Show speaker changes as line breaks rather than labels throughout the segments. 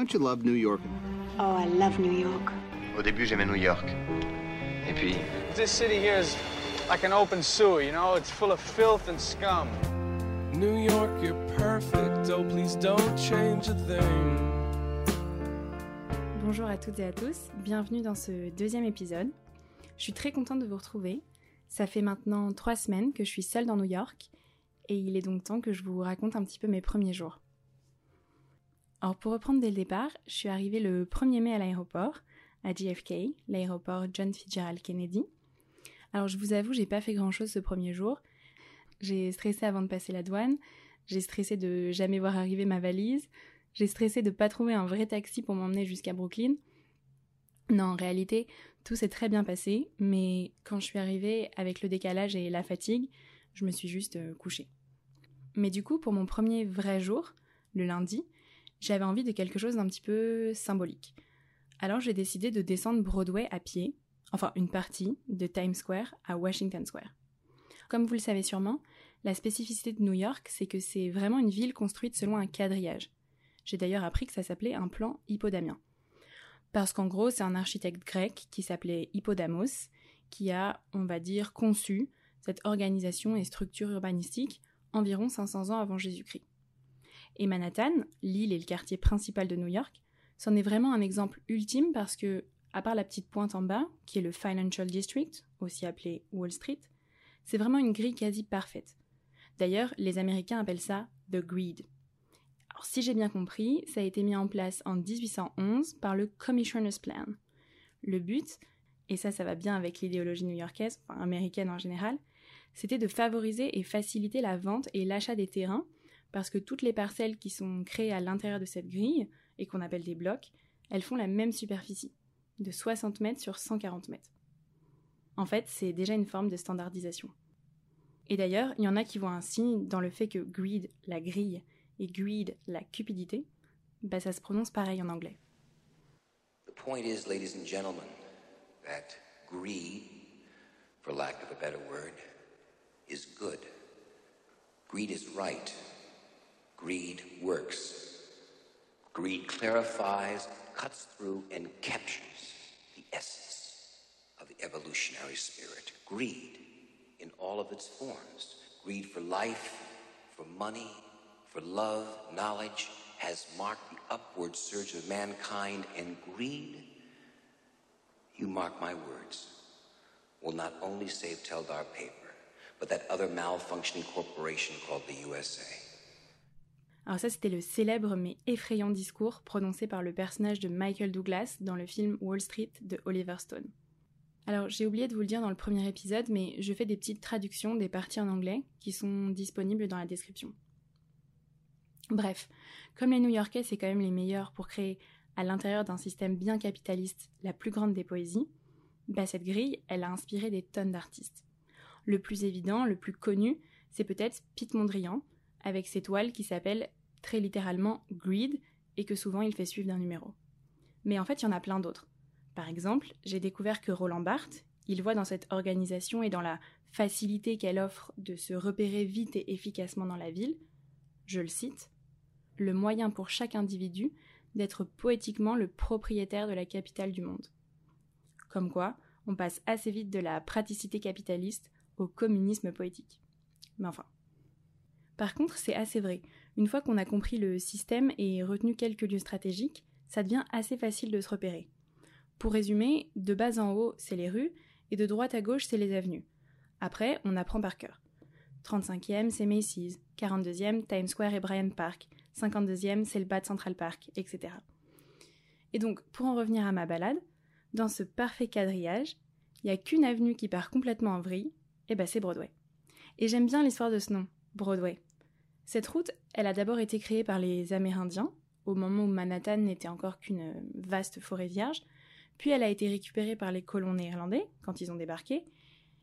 Don't you love New York?
Oh, I love New York.
Au début, j'aimais New York. Et puis,
This city here is like an open sewer, you know? It's full of filth and scum.
New York, you're perfect. Oh, please don't change a thing.
Bonjour à toutes et à tous, bienvenue dans ce deuxième épisode. Je suis très contente de vous retrouver. Ça fait maintenant trois semaines que je suis seule dans New York et il est donc temps que je vous raconte un petit peu mes premiers jours. Alors pour reprendre dès le départ, je suis arrivée le 1er mai à l'aéroport, à JFK, l'aéroport John Fitzgerald Kennedy. Alors je vous avoue, j'ai pas fait grand chose ce premier jour. J'ai stressé avant de passer la douane, j'ai stressé de jamais voir arriver ma valise, j'ai stressé de pas trouver un vrai taxi pour m'emmener jusqu'à Brooklyn. Non, en réalité, tout s'est très bien passé, mais quand je suis arrivée avec le décalage et la fatigue, je me suis juste euh, couchée. Mais du coup, pour mon premier vrai jour, le lundi, j'avais envie de quelque chose d'un petit peu symbolique. Alors j'ai décidé de descendre Broadway à pied, enfin une partie, de Times Square à Washington Square. Comme vous le savez sûrement, la spécificité de New York, c'est que c'est vraiment une ville construite selon un quadrillage. J'ai d'ailleurs appris que ça s'appelait un plan hippodamien. Parce qu'en gros, c'est un architecte grec qui s'appelait Hippodamos qui a, on va dire, conçu cette organisation et structure urbanistique environ 500 ans avant Jésus-Christ. Et Manhattan, l'île et le quartier principal de New York, c'en est vraiment un exemple ultime parce que, à part la petite pointe en bas, qui est le Financial District, aussi appelé Wall Street, c'est vraiment une grille quasi parfaite. D'ailleurs, les Américains appellent ça The Grid. Alors, si j'ai bien compris, ça a été mis en place en 1811 par le Commissioner's Plan. Le but, et ça, ça va bien avec l'idéologie new-yorkaise, enfin américaine en général, c'était de favoriser et faciliter la vente et l'achat des terrains, parce que toutes les parcelles qui sont créées à l'intérieur de cette grille, et qu'on appelle des blocs, elles font la même superficie, de 60 mètres sur 140 mètres. En fait, c'est déjà une forme de standardisation. Et d'ailleurs, il y en a qui voient un signe dans le fait que greed, la grille, et greed, la cupidité, bah ça se prononce pareil en anglais.
The point is, ladies and gentlemen, that greed, for lack of a better word, is good. Greed is right. Greed works. Greed clarifies, cuts through, and captures the essence of the evolutionary spirit. Greed in all of its forms. Greed for life, for money, for love, knowledge, has marked the upward surge of mankind, and greed, you mark my words, will not only save Teldar paper, but that other malfunctioning corporation called the USA.
Alors ça, c'était le célèbre mais effrayant discours prononcé par le personnage de Michael Douglas dans le film Wall Street de Oliver Stone. Alors j'ai oublié de vous le dire dans le premier épisode, mais je fais des petites traductions des parties en anglais qui sont disponibles dans la description. Bref, comme les New-Yorkais c'est quand même les meilleurs pour créer à l'intérieur d'un système bien capitaliste la plus grande des poésies, bah cette grille, elle a inspiré des tonnes d'artistes. Le plus évident, le plus connu, c'est peut-être Pete Mondrian, avec ses toiles qui s'appellent très littéralement Greed et que souvent il fait suivre d'un numéro. Mais en fait, il y en a plein d'autres. Par exemple, j'ai découvert que Roland Barthes, il voit dans cette organisation et dans la facilité qu'elle offre de se repérer vite et efficacement dans la ville, je le cite, le moyen pour chaque individu d'être poétiquement le propriétaire de la capitale du monde. Comme quoi, on passe assez vite de la praticité capitaliste au communisme poétique. Mais enfin. Par contre, c'est assez vrai. Une fois qu'on a compris le système et retenu quelques lieux stratégiques, ça devient assez facile de se repérer. Pour résumer, de bas en haut, c'est les rues, et de droite à gauche, c'est les avenues. Après, on apprend par cœur. 35e, c'est Macy's. 42e, Times Square et Bryant Park. 52e, c'est le bas de Central Park, etc. Et donc, pour en revenir à ma balade, dans ce parfait quadrillage, il n'y a qu'une avenue qui part complètement en vrille, et ben c'est Broadway. Et j'aime bien l'histoire de ce nom, Broadway. Cette route, elle a d'abord été créée par les Amérindiens, au moment où Manhattan n'était encore qu'une vaste forêt vierge, puis elle a été récupérée par les colons néerlandais quand ils ont débarqué,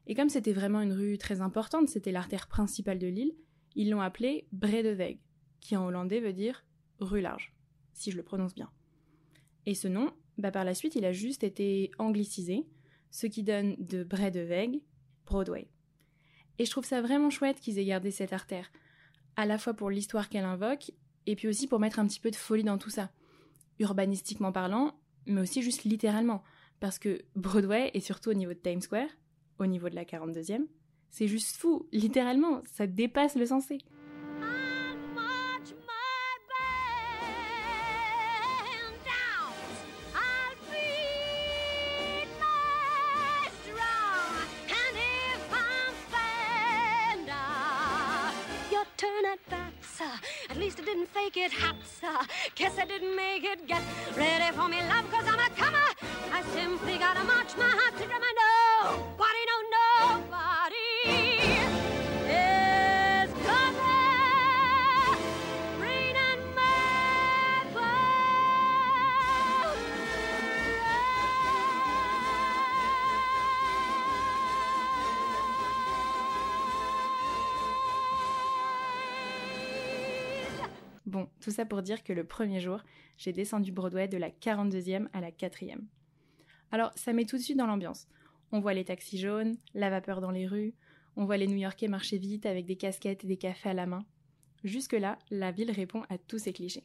et comme c'était vraiment une rue très importante, c'était l'artère principale de l'île, ils l'ont appelée Bredeweg, qui en hollandais veut dire rue large, si je le prononce bien. Et ce nom, bah par la suite, il a juste été anglicisé, ce qui donne de Bredeweg, Broadway. Et je trouve ça vraiment chouette qu'ils aient gardé cette artère, à la fois pour l'histoire qu'elle invoque, et puis aussi pour mettre un petit peu de folie dans tout ça. urbanistiquement parlant, mais aussi juste littéralement. Parce que Broadway, et surtout au niveau de Times Square, au niveau de la 42e, c'est juste fou, littéralement, ça dépasse le sensé.
At least I didn't fake it, haps. Guess I didn't make it. Get ready for me, love, cause I'm a comer. I simply gotta march my heart to drum. I know,
Bon, tout ça pour dire que le premier jour, j'ai descendu Broadway de la 42e à la 4e. Alors, ça met tout de suite dans l'ambiance. On voit les taxis jaunes, la vapeur dans les rues, on voit les New-Yorkais marcher vite avec des casquettes et des cafés à la main. Jusque-là, la ville répond à tous ces clichés.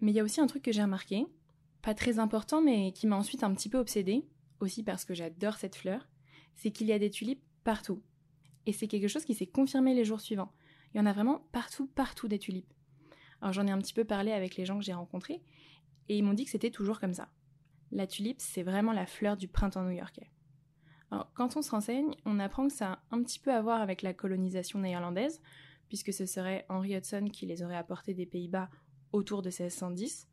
Mais il y a aussi un truc que j'ai remarqué, pas très important mais qui m'a ensuite un petit peu obsédée, aussi parce que j'adore cette fleur, c'est qu'il y a des tulipes partout. Et c'est quelque chose qui s'est confirmé les jours suivants. Il y en a vraiment partout, partout des tulipes. Alors j'en ai un petit peu parlé avec les gens que j'ai rencontrés, et ils m'ont dit que c'était toujours comme ça. La tulipe, c'est vraiment la fleur du printemps new-yorkais. Quand on se renseigne, on apprend que ça a un petit peu à voir avec la colonisation néerlandaise, puisque ce serait Henry Hudson qui les aurait apportés des Pays-Bas autour de 1610,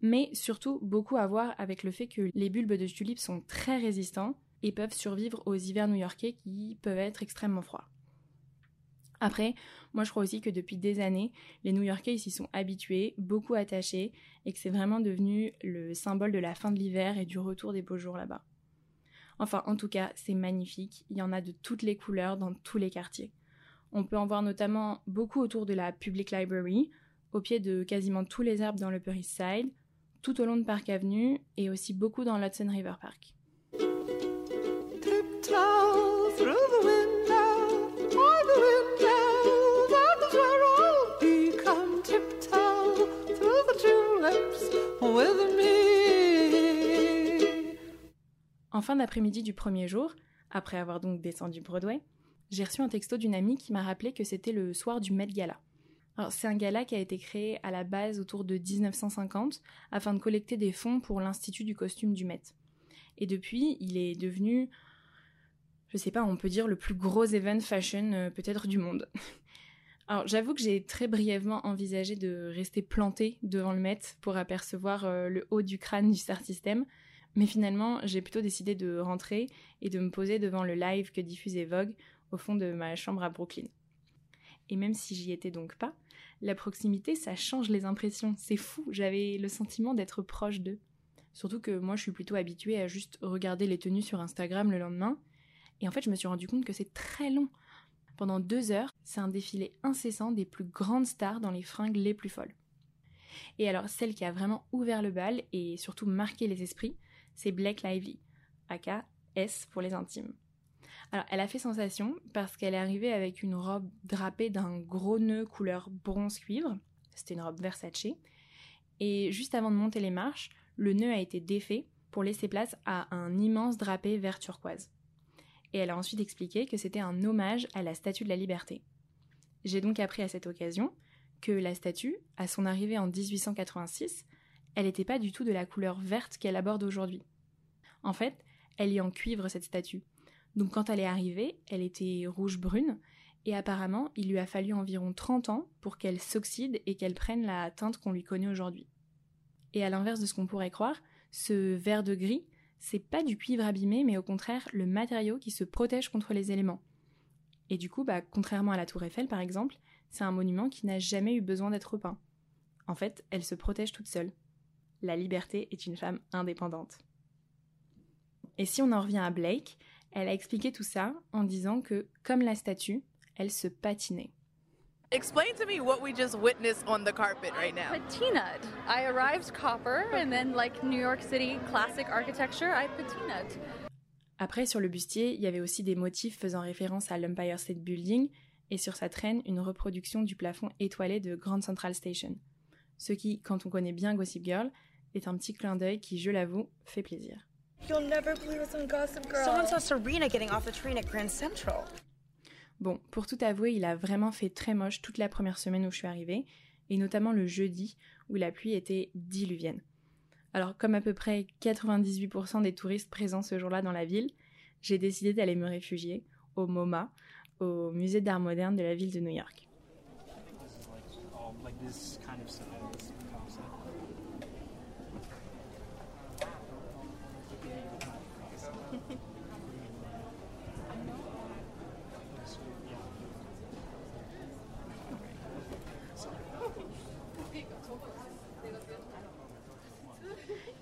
mais surtout beaucoup à voir avec le fait que les bulbes de tulipes sont très résistants et peuvent survivre aux hivers new-yorkais qui peuvent être extrêmement froids. Après, moi je crois aussi que depuis des années, les New-Yorkais s'y sont habitués, beaucoup attachés, et que c'est vraiment devenu le symbole de la fin de l'hiver et du retour des beaux jours là-bas. Enfin, en tout cas, c'est magnifique, il y en a de toutes les couleurs dans tous les quartiers. On peut en voir notamment beaucoup autour de la Public Library, au pied de quasiment tous les arbres dans le Upper Side, tout au long de Park Avenue et aussi beaucoup dans l'Hudson River Park. Fin d'après-midi du premier jour, après avoir donc descendu Broadway, j'ai reçu un texto d'une amie qui m'a rappelé que c'était le soir du Met Gala. C'est un gala qui a été créé à la base autour de 1950 afin de collecter des fonds pour l'Institut du costume du Met. Et depuis, il est devenu, je sais pas, on peut dire le plus gros event fashion euh, peut-être du monde. Alors, j'avoue que j'ai très brièvement envisagé de rester planté devant le Met pour apercevoir euh, le haut du crâne du Star System, mais finalement, j'ai plutôt décidé de rentrer et de me poser devant le live que diffusait Vogue au fond de ma chambre à Brooklyn. Et même si j'y étais donc pas, la proximité, ça change les impressions. C'est fou, j'avais le sentiment d'être proche d'eux. Surtout que moi, je suis plutôt habituée à juste regarder les tenues sur Instagram le lendemain. Et en fait, je me suis rendu compte que c'est très long. Pendant deux heures, c'est un défilé incessant des plus grandes stars dans les fringues les plus folles. Et alors, celle qui a vraiment ouvert le bal et surtout marqué les esprits, c'est Blake Lively, aka S pour les intimes. Alors, elle a fait sensation parce qu'elle est arrivée avec une robe drapée d'un gros nœud couleur bronze cuivre. C'était une robe Versace. Et juste avant de monter les marches, le nœud a été défait pour laisser place à un immense drapé vert turquoise. Et elle a ensuite expliqué que c'était un hommage à la Statue de la Liberté. J'ai donc appris à cette occasion que la statue, à son arrivée en 1886, elle n'était pas du tout de la couleur verte qu'elle aborde aujourd'hui. En fait, elle est en cuivre cette statue. Donc quand elle est arrivée, elle était rouge-brune, et apparemment il lui a fallu environ 30 ans pour qu'elle s'oxyde et qu'elle prenne la teinte qu'on lui connaît aujourd'hui. Et à l'inverse de ce qu'on pourrait croire, ce vert de gris, c'est pas du cuivre abîmé, mais au contraire le matériau qui se protège contre les éléments. Et du coup, bah, contrairement à la tour Eiffel par exemple, c'est un monument qui n'a jamais eu besoin d'être peint. En fait, elle se protège toute seule. La liberté est une femme indépendante. Et si on en revient à Blake, elle a expliqué tout ça en disant que, comme la statue, elle se patinait.
Explain to me what we just witnessed on the carpet right now.
Patinaed. I arrived copper, and then, like New York City classic architecture, I patinaed.
Après, sur le bustier, il y avait aussi des motifs faisant référence à l'Empire State Building et sur sa traîne, une reproduction du plafond étoilé de Grand Central Station. Ce qui, quand on connaît bien Gossip Girl, est un petit clin d'œil qui, je l'avoue, fait plaisir.
You'll never believe what's on Gossip Girl. Someone saw Serena getting off the train at Grand Central.
Bon, pour tout avouer, il a vraiment fait très moche toute la première semaine où je suis arrivée, et notamment le jeudi où la pluie était diluvienne. Alors, comme à peu près 98% des touristes présents ce jour-là dans la ville, j'ai décidé d'aller me réfugier au MoMA, au musée d'art moderne de la ville de New York.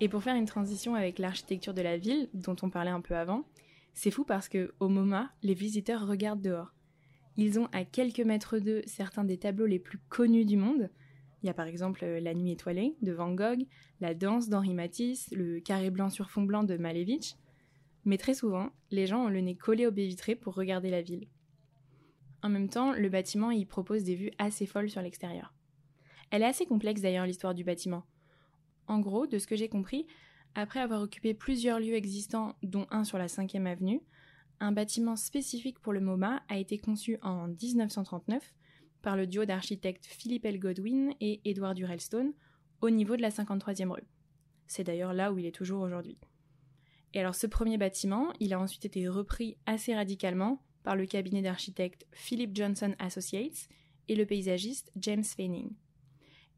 Et pour faire une transition avec l'architecture de la ville, dont on parlait un peu avant, c'est fou parce que au MoMA, les visiteurs regardent dehors. Ils ont à quelques mètres d'eux certains des tableaux les plus connus du monde. Il y a par exemple La Nuit étoilée de Van Gogh, La Danse d'Henri Matisse, Le Carré blanc sur fond blanc de Malevich. Mais très souvent, les gens ont le nez collé aux baies vitrées pour regarder la ville. En même temps, le bâtiment y propose des vues assez folles sur l'extérieur. Elle est assez complexe d'ailleurs l'histoire du bâtiment. En gros, de ce que j'ai compris, après avoir occupé plusieurs lieux existants, dont un sur la 5e avenue, un bâtiment spécifique pour le MoMA a été conçu en 1939 par le duo d'architectes Philippe L. Godwin et Edward Durelstone au niveau de la 53e rue. C'est d'ailleurs là où il est toujours aujourd'hui. Et alors ce premier bâtiment, il a ensuite été repris assez radicalement par le cabinet d'architectes Philip Johnson Associates et le paysagiste James Feining.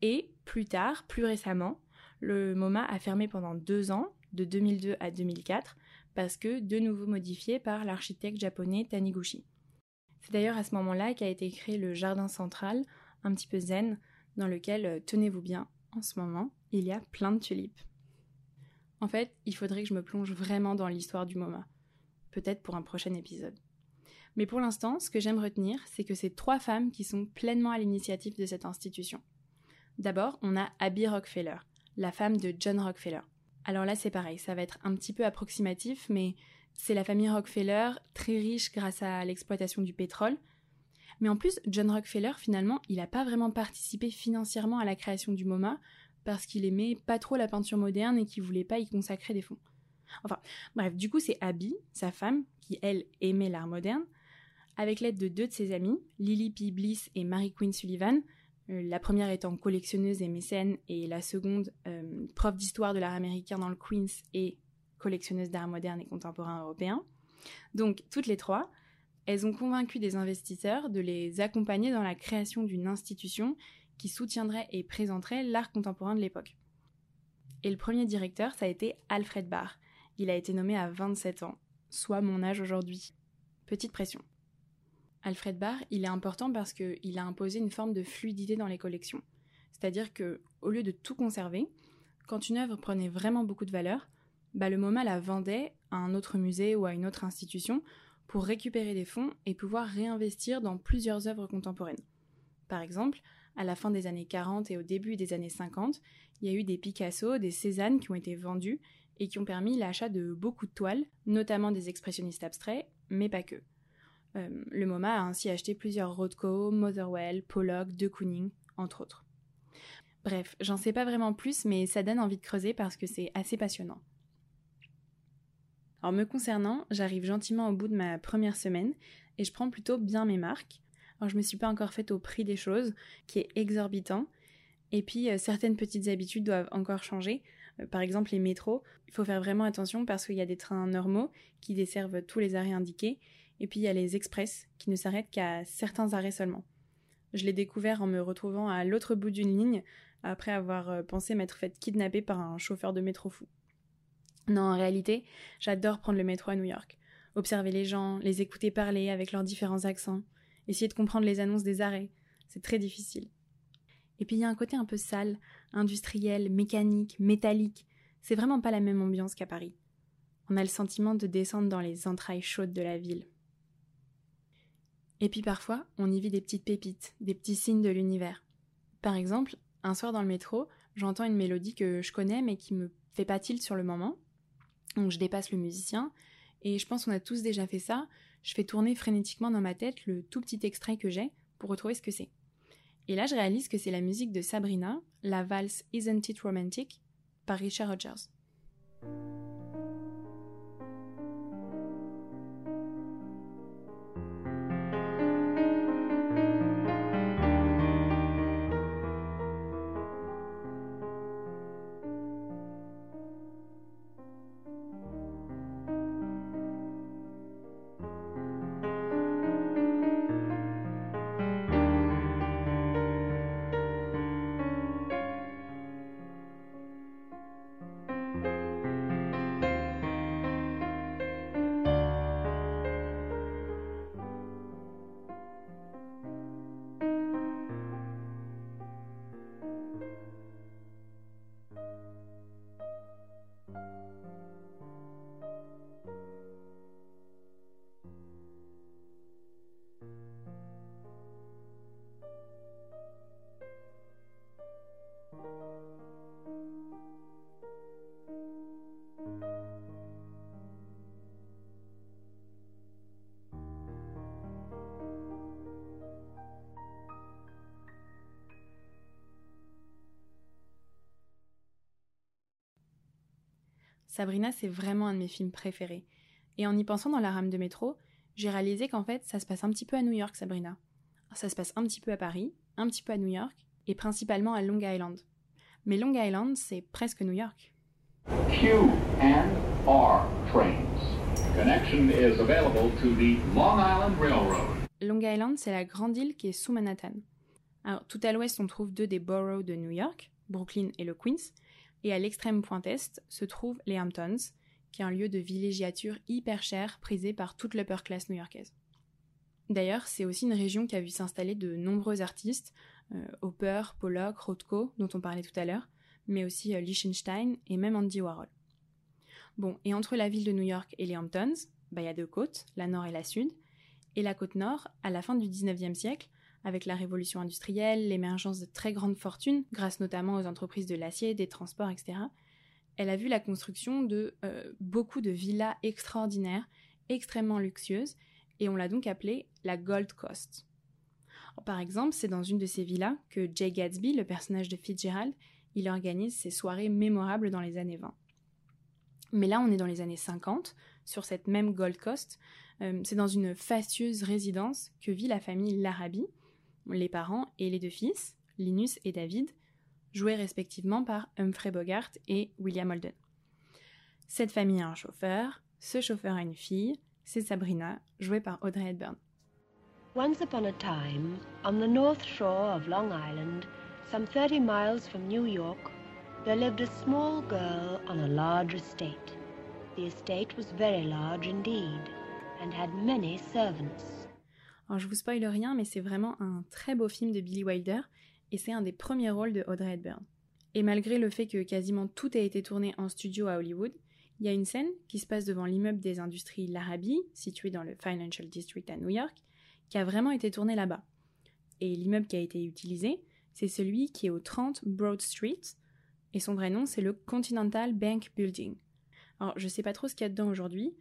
Et plus tard, plus récemment, le MoMA a fermé pendant deux ans, de 2002 à 2004, parce que de nouveau modifié par l'architecte japonais Taniguchi. C'est d'ailleurs à ce moment-là qu'a été créé le jardin central, un petit peu zen, dans lequel, euh, tenez-vous bien, en ce moment, il y a plein de tulipes. En fait, il faudrait que je me plonge vraiment dans l'histoire du MoMA. Peut-être pour un prochain épisode. Mais pour l'instant, ce que j'aime retenir, c'est que c'est trois femmes qui sont pleinement à l'initiative de cette institution. D'abord, on a Abby Rockefeller, la femme de John Rockefeller. Alors là, c'est pareil, ça va être un petit peu approximatif, mais c'est la famille Rockefeller, très riche grâce à l'exploitation du pétrole. Mais en plus, John Rockefeller, finalement, il n'a pas vraiment participé financièrement à la création du MoMA parce qu'il aimait pas trop la peinture moderne et qu'il voulait pas y consacrer des fonds. Enfin, bref, du coup, c'est Abby, sa femme, qui elle aimait l'art moderne, avec l'aide de deux de ses amies, Lily P. Bliss et Mary Queen Sullivan, la première étant collectionneuse et mécène, et la seconde euh, prof d'histoire de l'art américain dans le Queens et collectionneuse d'art moderne et contemporain européen. Donc, toutes les trois, elles ont convaincu des investisseurs de les accompagner dans la création d'une institution qui soutiendrait et présenterait l'art contemporain de l'époque. Et le premier directeur, ça a été Alfred Barr. Il a été nommé à 27 ans, soit mon âge aujourd'hui. Petite pression. Alfred Barr, il est important parce qu'il a imposé une forme de fluidité dans les collections. C'est-à-dire que, au lieu de tout conserver, quand une œuvre prenait vraiment beaucoup de valeur, bah le MoMA la vendait à un autre musée ou à une autre institution pour récupérer des fonds et pouvoir réinvestir dans plusieurs œuvres contemporaines. Par exemple, à la fin des années 40 et au début des années 50, il y a eu des Picasso, des Cézanne qui ont été vendus et qui ont permis l'achat de beaucoup de toiles, notamment des expressionnistes abstraits, mais pas que. Euh, le MoMA a ainsi acheté plusieurs Rothko, Motherwell, Pollock, De Kooning, entre autres. Bref, j'en sais pas vraiment plus, mais ça donne envie de creuser parce que c'est assez passionnant. Alors me concernant, j'arrive gentiment au bout de ma première semaine et je prends plutôt bien mes marques. Alors je me suis pas encore faite au prix des choses, qui est exorbitant. Et puis euh, certaines petites habitudes doivent encore changer. Euh, par exemple les métros, il faut faire vraiment attention parce qu'il y a des trains normaux qui desservent tous les arrêts indiqués et puis il y a les express qui ne s'arrêtent qu'à certains arrêts seulement. Je l'ai découvert en me retrouvant à l'autre bout d'une ligne après avoir euh, pensé m'être faite kidnapper par un chauffeur de métro fou. Non, en réalité, j'adore prendre le métro à New York. Observer les gens, les écouter parler avec leurs différents accents, essayer de comprendre les annonces des arrêts. C'est très difficile. Et puis il y a un côté un peu sale, industriel, mécanique, métallique. C'est vraiment pas la même ambiance qu'à Paris. On a le sentiment de descendre dans les entrailles chaudes de la ville. Et puis parfois, on y vit des petites pépites, des petits signes de l'univers. Par exemple, un soir dans le métro, j'entends une mélodie que je connais mais qui me fait pas tilt sur le moment. Donc je dépasse le musicien et je pense qu'on a tous déjà fait ça. Je fais tourner frénétiquement dans ma tête le tout petit extrait que j'ai pour retrouver ce que c'est. Et là, je réalise que c'est la musique de Sabrina, la valse Isn't It Romantic, par Richard Rogers. Sabrina, c'est vraiment un de mes films préférés. Et en y pensant dans la rame de métro, j'ai réalisé qu'en fait, ça se passe un petit peu à New York, Sabrina. Ça se passe un petit peu à Paris, un petit peu à New York, et principalement à Long Island. Mais Long Island, c'est presque New York.
Q and R trains. Connection is available to the Long Island Railroad.
Long Island, c'est la grande île qui est sous Manhattan. Alors, tout à l'ouest, on trouve deux des boroughs de New York, Brooklyn et le Queens, et à l'extrême pointe est se trouvent les Hamptons, qui est un lieu de villégiature hyper cher prisé par toute l'upper class new-yorkaise. D'ailleurs, c'est aussi une région qui a vu s'installer de nombreux artistes, euh, Hopper, Pollock, Rothko, dont on parlait tout à l'heure, mais aussi euh, Liechtenstein et même Andy Warhol. Bon, et entre la ville de New York et les Hamptons, bah, il y a deux côtes, la nord et la sud, et la côte nord, à la fin du 19e siècle, avec la révolution industrielle, l'émergence de très grandes fortunes, grâce notamment aux entreprises de l'acier, des transports, etc., elle a vu la construction de euh, beaucoup de villas extraordinaires, extrêmement luxueuses, et on l'a donc appelée la Gold Coast. Par exemple, c'est dans une de ces villas que Jay Gatsby, le personnage de Fitzgerald, il organise ses soirées mémorables dans les années 20. Mais là, on est dans les années 50, sur cette même Gold Coast. Euh, c'est dans une fastueuse résidence que vit la famille Larabi, les parents et les deux fils, Linus et David, joués respectivement par Humphrey Bogart et William Holden. Cette famille a un chauffeur, ce chauffeur a une fille, c'est Sabrina, jouée par Audrey Hepburn.
Once upon a time, on the north shore of Long Island, some 30 miles from New York, there lived a small girl on a large estate. The estate was very large indeed, and had many servants.
Alors je vous spoile rien, mais c'est vraiment un très beau film de Billy Wilder, et c'est un des premiers rôles de Audrey Hepburn. Et malgré le fait que quasiment tout a été tourné en studio à Hollywood, il y a une scène qui se passe devant l'immeuble des industries Larrabee, situé dans le Financial District à New York, qui a vraiment été tourné là-bas. Et l'immeuble qui a été utilisé, c'est celui qui est au 30 Broad Street, et son vrai nom c'est le Continental Bank Building. Alors je sais pas trop ce qu'il y a dedans aujourd'hui,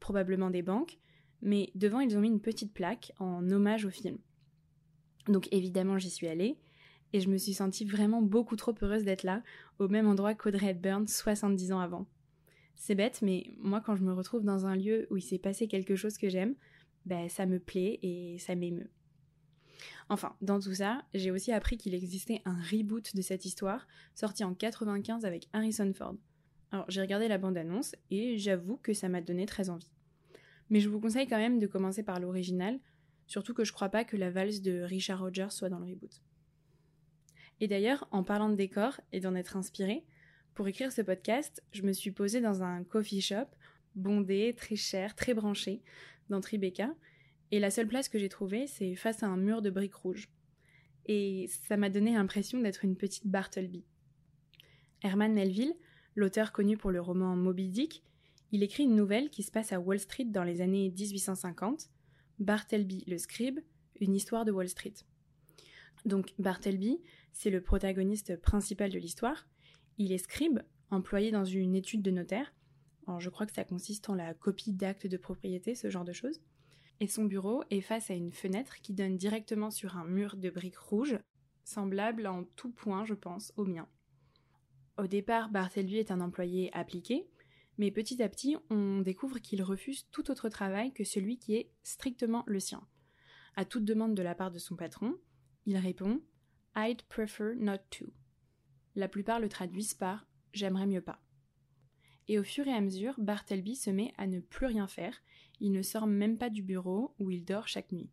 probablement des banques, mais devant ils ont mis une petite plaque en hommage au film. Donc évidemment j'y suis allée, et je me suis sentie vraiment beaucoup trop heureuse d'être là, au même endroit qu'Audrey Hepburn 70 ans avant. C'est bête, mais moi quand je me retrouve dans un lieu où il s'est passé quelque chose que j'aime, ben ça me plaît et ça m'émeut. Enfin, dans tout ça, j'ai aussi appris qu'il existait un reboot de cette histoire, sorti en 95 avec Harrison Ford. Alors j'ai regardé la bande-annonce et j'avoue que ça m'a donné très envie. Mais je vous conseille quand même de commencer par l'original, surtout que je crois pas que la valse de Richard Rogers soit dans le reboot. Et d'ailleurs, en parlant de décor et d'en être inspiré, pour écrire ce podcast, je me suis posée dans un coffee shop, bondé, très cher, très branché, dans Tribeca, et la seule place que j'ai trouvée, c'est face à un mur de briques rouges. Et ça m'a donné l'impression d'être une petite Bartleby. Herman Melville, l'auteur connu pour le roman Moby Dick, il écrit une nouvelle qui se passe à Wall Street dans les années 1850, Bartleby le scribe, une histoire de Wall Street. Donc Bartleby, c'est le protagoniste principal de l'histoire. Il est scribe, employé dans une étude de notaire. Je crois que ça consiste en la copie d'actes de propriété, ce genre de choses. Et son bureau est face à une fenêtre qui donne directement sur un mur de briques rouges, semblable en tout point, je pense, au mien. Au départ, Barthelby est un employé appliqué, mais petit à petit, on découvre qu'il refuse tout autre travail que celui qui est strictement le sien. À toute demande de la part de son patron, il répond I'd prefer not to. La plupart le traduisent par J'aimerais mieux pas. Et au fur et à mesure, Bartleby se met à ne plus rien faire, il ne sort même pas du bureau où il dort chaque nuit.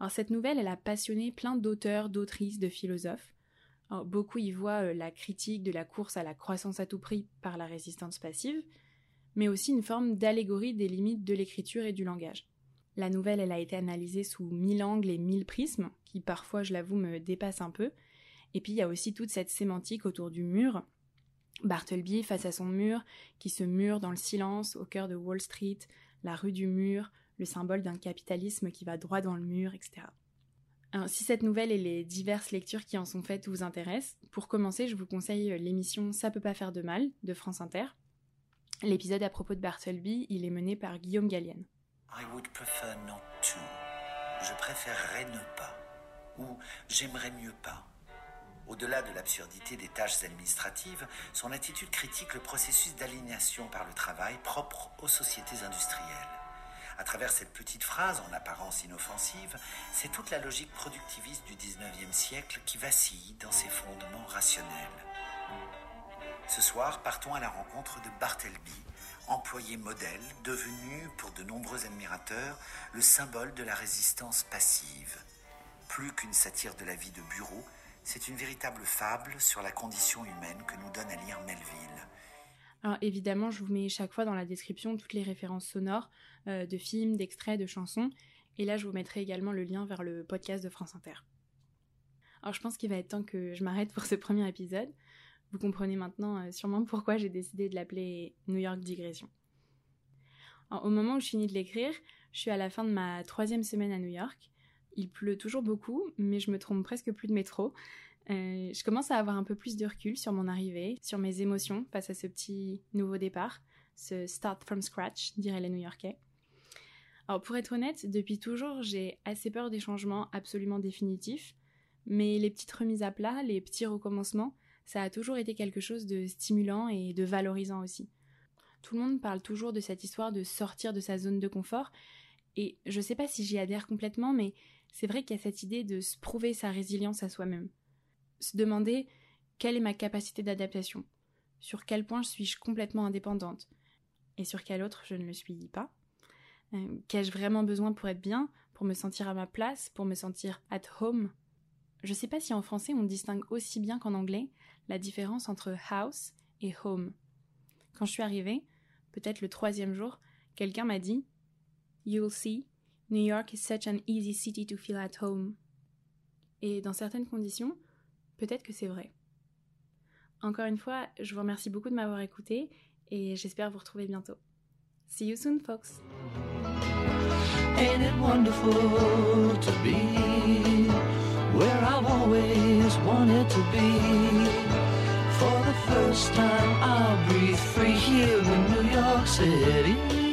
Alors cette nouvelle, elle a passionné plein d'auteurs, d'autrices, de philosophes. beaucoup y voient euh, la critique de la course à la croissance à tout prix par la résistance passive, mais aussi une forme d'allégorie des limites de l'écriture et du langage. La nouvelle, elle a été analysée sous mille angles et mille prismes, qui parfois, je l'avoue, me dépassent un peu. Et puis il y a aussi toute cette sémantique autour du mur. Bartleby face à son mur, qui se mure dans le silence au cœur de Wall Street, la rue du mur, le symbole d'un capitalisme qui va droit dans le mur, etc. si cette nouvelle et les diverses lectures qui en sont faites vous intéressent, pour commencer, je vous conseille l'émission Ça peut pas faire de mal de France Inter. L'épisode à propos de Bartleby, il est mené par Guillaume Gallienne.
I would prefer not to. Je préférerais ne pas. Ou j'aimerais mieux pas. Au-delà de l'absurdité des tâches administratives, son attitude critique le processus d'aliénation par le travail propre aux sociétés industrielles. À travers cette petite phrase, en apparence inoffensive, c'est toute la logique productiviste du 19e siècle qui vacille dans ses fondements rationnels. Ce soir, partons à la rencontre de Bartleby, employé modèle, devenu, pour de nombreux admirateurs, le symbole de la résistance passive. Plus qu'une satire de la vie de bureau, c'est une véritable fable sur la condition humaine que nous donne à lire Melville.
Alors évidemment, je vous mets chaque fois dans la description toutes les références sonores euh, de films, d'extraits, de chansons. Et là, je vous mettrai également le lien vers le podcast de France Inter. Alors je pense qu'il va être temps que je m'arrête pour ce premier épisode. Vous comprenez maintenant euh, sûrement pourquoi j'ai décidé de l'appeler New York Digression. au moment où je finis de l'écrire, je suis à la fin de ma troisième semaine à New York. Il pleut toujours beaucoup, mais je me trompe presque plus de métro. Euh, je commence à avoir un peu plus de recul sur mon arrivée, sur mes émotions face à ce petit nouveau départ, ce start from scratch, diraient les New-Yorkais. Alors pour être honnête, depuis toujours, j'ai assez peur des changements absolument définitifs, mais les petites remises à plat, les petits recommencements, ça a toujours été quelque chose de stimulant et de valorisant aussi. Tout le monde parle toujours de cette histoire de sortir de sa zone de confort, et je sais pas si j'y adhère complètement, mais c'est vrai qu'il y a cette idée de se prouver sa résilience à soi-même. Se demander quelle est ma capacité d'adaptation, sur quel point suis-je complètement indépendante, et sur quel autre je ne le suis pas? Euh, qu'ai-je vraiment besoin pour être bien, pour me sentir à ma place, pour me sentir at home? Je sais pas si en français on distingue aussi bien qu'en anglais la différence entre house et home. Quand je suis arrivée, peut-être le troisième jour, quelqu'un m'a dit You'll see, New York is such an easy city to feel at home. Et dans certaines conditions, peut-être que c'est vrai. Encore une fois, je vous remercie beaucoup de m'avoir écouté et j'espère vous retrouver bientôt. See you soon, folks! Where I've always wanted to be? For the first time, I'll breathe free here in New York City.